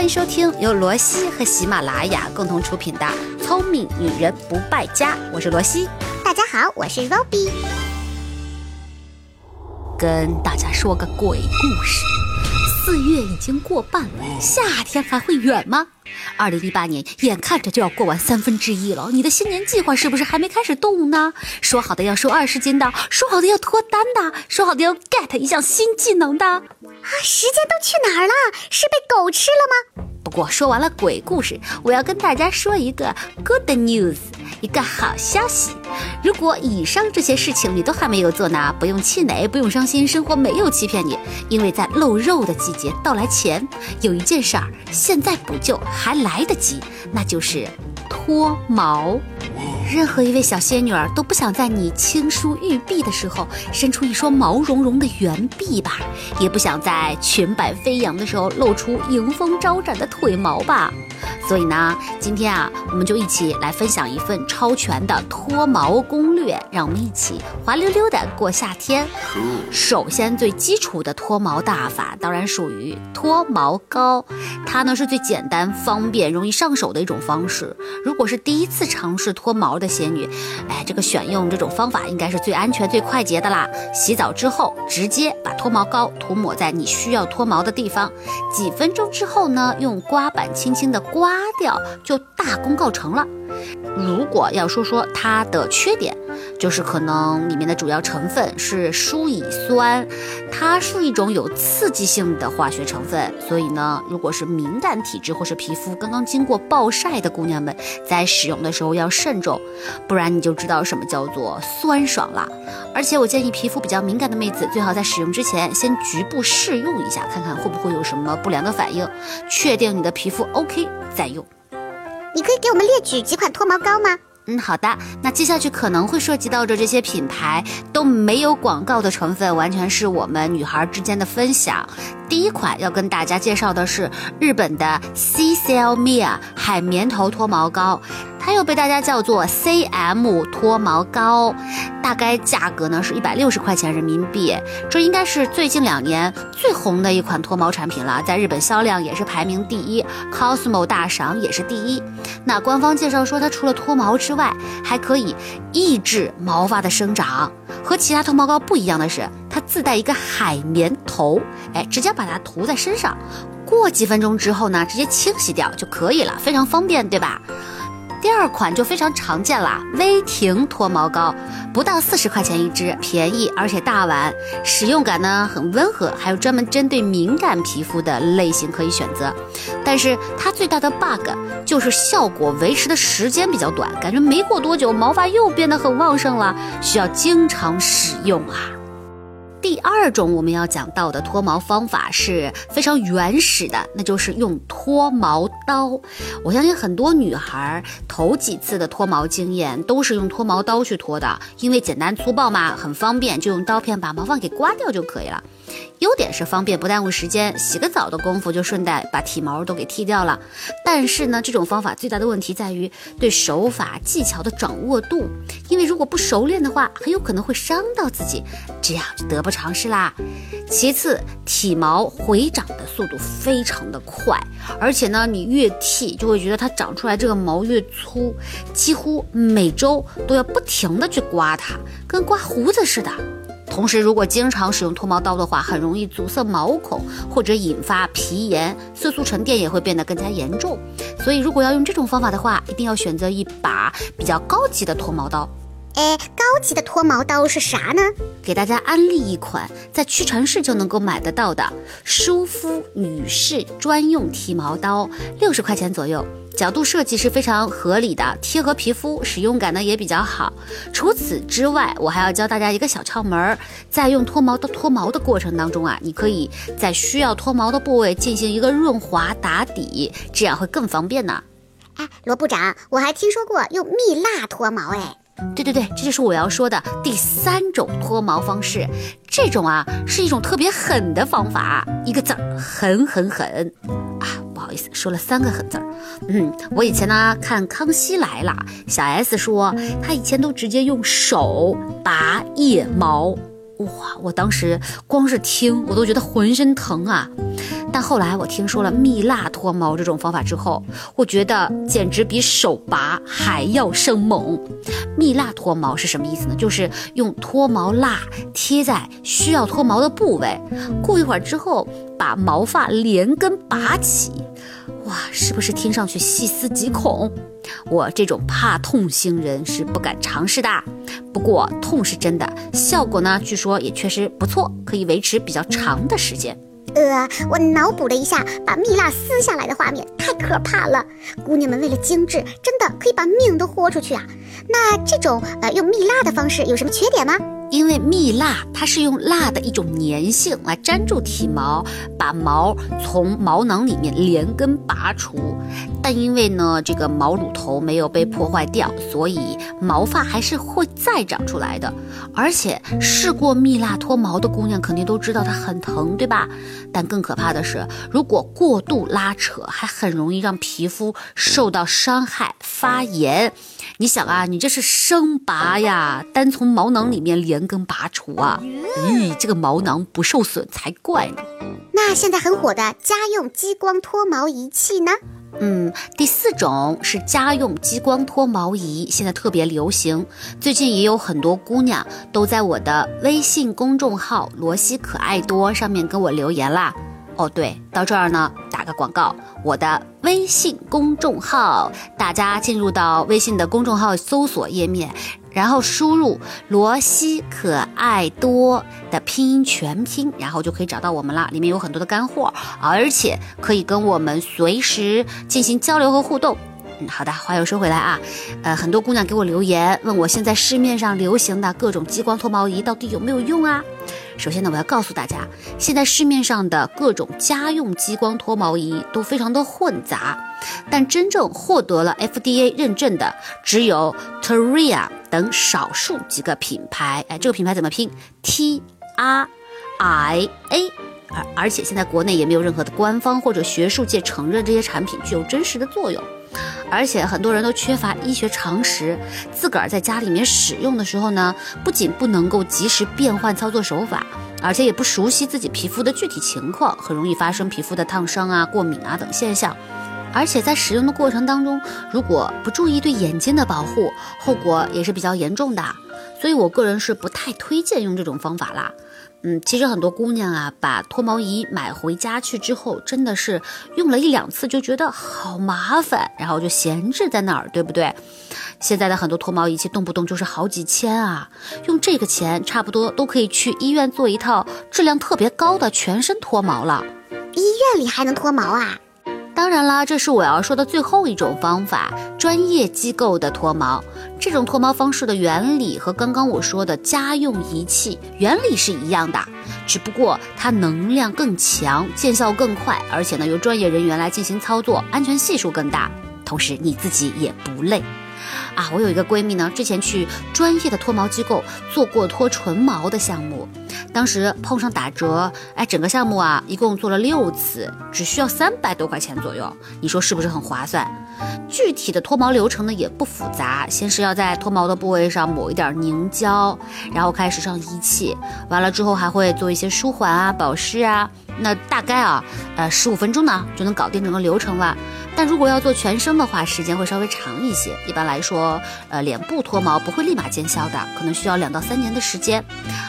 欢迎收听由罗西和喜马拉雅共同出品的《聪明女人不败家》，我是罗西。大家好，我是 Robbie。跟大家说个鬼故事。四月已经过半了，夏天还会远吗？二零一八年眼看着就要过完三分之一了，你的新年计划是不是还没开始动呢？说好的要瘦二十斤的，说好的要脱单的，说好的要 get 一项新技能的，啊，时间都去哪儿了？是被狗吃了吗？我说完了鬼故事，我要跟大家说一个 good news，一个好消息。如果以上这些事情你都还没有做呢，不用气馁，不用伤心，生活没有欺骗你，因为在露肉的季节到来前，有一件事儿现在补救还来得及，那就是脱毛。任何一位小仙女儿都不想在你轻梳玉臂的时候伸出一双毛茸茸的圆臂吧，也不想在裙摆飞扬的时候露出迎风招展的腿毛吧。所以呢，今天啊，我们就一起来分享一份超全的脱毛攻略，让我们一起滑溜溜的过夏天。首先，最基础的脱毛大法当然属于脱毛膏，它呢是最简单、方便、容易上手的一种方式。如果是第一次尝试脱毛的仙女，哎，这个选用这种方法应该是最安全、最快捷的啦。洗澡之后，直接把脱毛膏涂抹在你需要脱毛的地方，几分钟之后呢，用刮板轻轻的刮。擦掉就大功告成了。如果要说说它的缺点，就是可能里面的主要成分是舒乙酸，它是一种有刺激性的化学成分，所以呢，如果是敏感体质或是皮肤刚刚经过暴晒的姑娘们，在使用的时候要慎重，不然你就知道什么叫做酸爽了。而且我建议皮肤比较敏感的妹子，最好在使用之前先局部试用一下，看看会不会有什么不良的反应，确定你的皮肤 OK 再用。你可以给我们列举几款脱毛膏吗？嗯，好的。那接下去可能会涉及到的这些品牌都没有广告的成分，完全是我们女孩之间的分享。第一款要跟大家介绍的是日本的 C C L Mia 海绵头脱毛膏。它又被大家叫做 CM 脱毛膏，大概价格呢是一百六十块钱人民币。这应该是最近两年最红的一款脱毛产品了，在日本销量也是排名第一，Cosmo 大赏也是第一。那官方介绍说，它除了脱毛之外，还可以抑制毛发的生长。和其他脱毛膏不一样的是，它自带一个海绵头，哎，直接把它涂在身上，过几分钟之后呢，直接清洗掉就可以了，非常方便，对吧？第二款就非常常见啦，威婷脱毛膏，不到四十块钱一支，便宜而且大碗，使用感呢很温和，还有专门针对敏感皮肤的类型可以选择。但是它最大的 bug 就是效果维持的时间比较短，感觉没过多久毛发又变得很旺盛了，需要经常使用啊。第二种我们要讲到的脱毛方法是非常原始的，那就是用脱毛刀。我相信很多女孩头几次的脱毛经验都是用脱毛刀去脱的，因为简单粗暴嘛，很方便，就用刀片把毛发给刮掉就可以了。优点是方便，不耽误时间，洗个澡的功夫就顺带把体毛都给剃掉了。但是呢，这种方法最大的问题在于对手法技巧的掌握度，因为如果不熟练的话，很有可能会伤到自己，这样就得不偿失啦。其次，体毛回长的速度非常的快，而且呢，你越剃就会觉得它长出来这个毛越粗，几乎每周都要不停的去刮它，跟刮胡子似的。同时，如果经常使用脱毛刀的话，很容易阻塞毛孔或者引发皮炎，色素沉淀也会变得更加严重。所以，如果要用这种方法的话，一定要选择一把比较高级的脱毛刀。哎，高级的脱毛刀是啥呢？给大家安利一款在屈臣氏就能够买得到的舒肤女士专用剃毛刀，六十块钱左右。角度设计是非常合理的，贴合皮肤，使用感呢也比较好。除此之外，我还要教大家一个小窍门儿，在用脱毛的脱毛的过程当中啊，你可以在需要脱毛的部位进行一个润滑打底，这样会更方便呢。哎，罗部长，我还听说过用蜜蜡脱毛，哎，对对对，这就是我要说的第三种脱毛方式。这种啊是一种特别狠的方法，一个字儿狠狠狠啊。不好意思，说了三个狠字儿。嗯，我以前呢看《康熙来了》，小 S 说她以前都直接用手拔腋毛。哇，我当时光是听我都觉得浑身疼啊！但后来我听说了蜜蜡脱毛这种方法之后，我觉得简直比手拔还要生猛。蜜蜡脱毛是什么意思呢？就是用脱毛蜡贴在需要脱毛的部位，过一会儿之后把毛发连根拔起。哇，是不是听上去细思极恐？我这种怕痛星人是不敢尝试的。不过痛是真的，效果呢，据说也确实不错，可以维持比较长的时间。呃，我脑补了一下把蜜蜡撕下来的画面，太可怕了。姑娘们为了精致，真的可以把命都豁出去啊。那这种呃用蜜蜡的方式有什么缺点吗？因为蜜蜡它是用蜡的一种粘性来粘住体毛，把毛从毛囊里面连根拔除。但因为呢这个毛乳头没有被破坏掉，所以毛发还是会再长出来的。而且试过蜜蜡脱毛的姑娘肯定都知道它很疼，对吧？但更可怕的是，如果过度拉扯，还很容易让皮肤受到伤害、发炎。你想啊，你这是生拔呀，单从毛囊里面连根拔除啊！咦，这个毛囊不受损才怪呢。那现在很火的家用激光脱毛仪器呢？嗯，第四种是家用激光脱毛仪，现在特别流行。最近也有很多姑娘都在我的微信公众号“罗西可爱多”上面跟我留言啦。哦，对，到这儿呢，打广告，我的微信公众号，大家进入到微信的公众号搜索页面，然后输入“罗西可爱多”的拼音全拼，然后就可以找到我们啦。里面有很多的干货，而且可以跟我们随时进行交流和互动。嗯，好的，话又说回来啊，呃，很多姑娘给我留言，问我现在市面上流行的各种激光脱毛仪到底有没有用啊？首先呢，我要告诉大家，现在市面上的各种家用激光脱毛仪都非常的混杂，但真正获得了 FDA 认证的只有 Teria 等少数几个品牌。哎，这个品牌怎么拼？T R I A。而而且现在国内也没有任何的官方或者学术界承认这些产品具有真实的作用。而且很多人都缺乏医学常识，自个儿在家里面使用的时候呢，不仅不能够及时变换操作手法，而且也不熟悉自己皮肤的具体情况，很容易发生皮肤的烫伤啊、过敏啊等现象。而且在使用的过程当中，如果不注意对眼睛的保护，后果也是比较严重的。所以我个人是不太推荐用这种方法啦。嗯，其实很多姑娘啊，把脱毛仪买回家去之后，真的是用了一两次就觉得好麻烦，然后就闲置在那儿，对不对？现在的很多脱毛仪器动不动就是好几千啊，用这个钱差不多都可以去医院做一套质量特别高的全身脱毛了。医院里还能脱毛啊？当然啦，这是我要说的最后一种方法——专业机构的脱毛。这种脱毛方式的原理和刚刚我说的家用仪器原理是一样的，只不过它能量更强，见效更快，而且呢由专业人员来进行操作，安全系数更大，同时你自己也不累。啊，我有一个闺蜜呢，之前去专业的脱毛机构做过脱唇毛的项目，当时碰上打折，哎，整个项目啊，一共做了六次，只需要三百多块钱左右，你说是不是很划算？具体的脱毛流程呢也不复杂，先是要在脱毛的部位上抹一点凝胶，然后开始上仪器，完了之后还会做一些舒缓啊、保湿啊，那大概啊，呃，十五分钟呢就能搞定整个流程了。但如果要做全身的话，时间会稍微长一些。一般来说，呃，脸部脱毛不会立马见效的，可能需要两到三年的时间。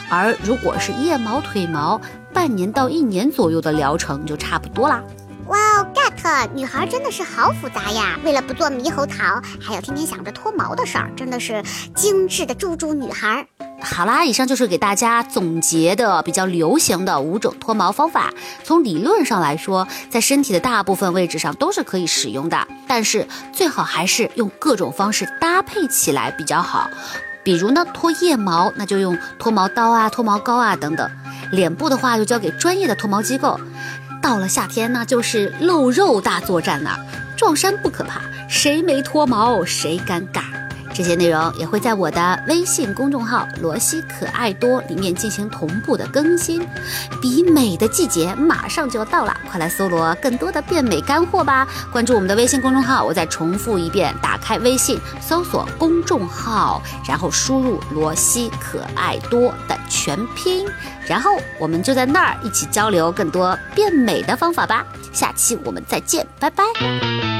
而如果是腋毛、腿毛，半年到一年左右的疗程就差不多啦。哇哦呵女孩真的是好复杂呀，为了不做猕猴桃，还要天天想着脱毛的事儿，真的是精致的猪猪女孩。好啦，以上就是给大家总结的比较流行的五种脱毛方法。从理论上来说，在身体的大部分位置上都是可以使用的，但是最好还是用各种方式搭配起来比较好。比如呢，脱腋毛，那就用脱毛刀啊、脱毛膏啊等等；脸部的话，就交给专业的脱毛机构。到了夏天那就是露肉大作战了，撞衫不可怕，谁没脱毛谁尴尬。这些内容也会在我的微信公众号“罗西可爱多”里面进行同步的更新。比美的季节马上就要到了，快来搜罗更多的变美干货吧！关注我们的微信公众号，我再重复一遍：打开微信，搜索公众号，然后输入“罗西可爱多”的全拼，然后我们就在那儿一起交流更多变美的方法吧。下期我们再见，拜拜。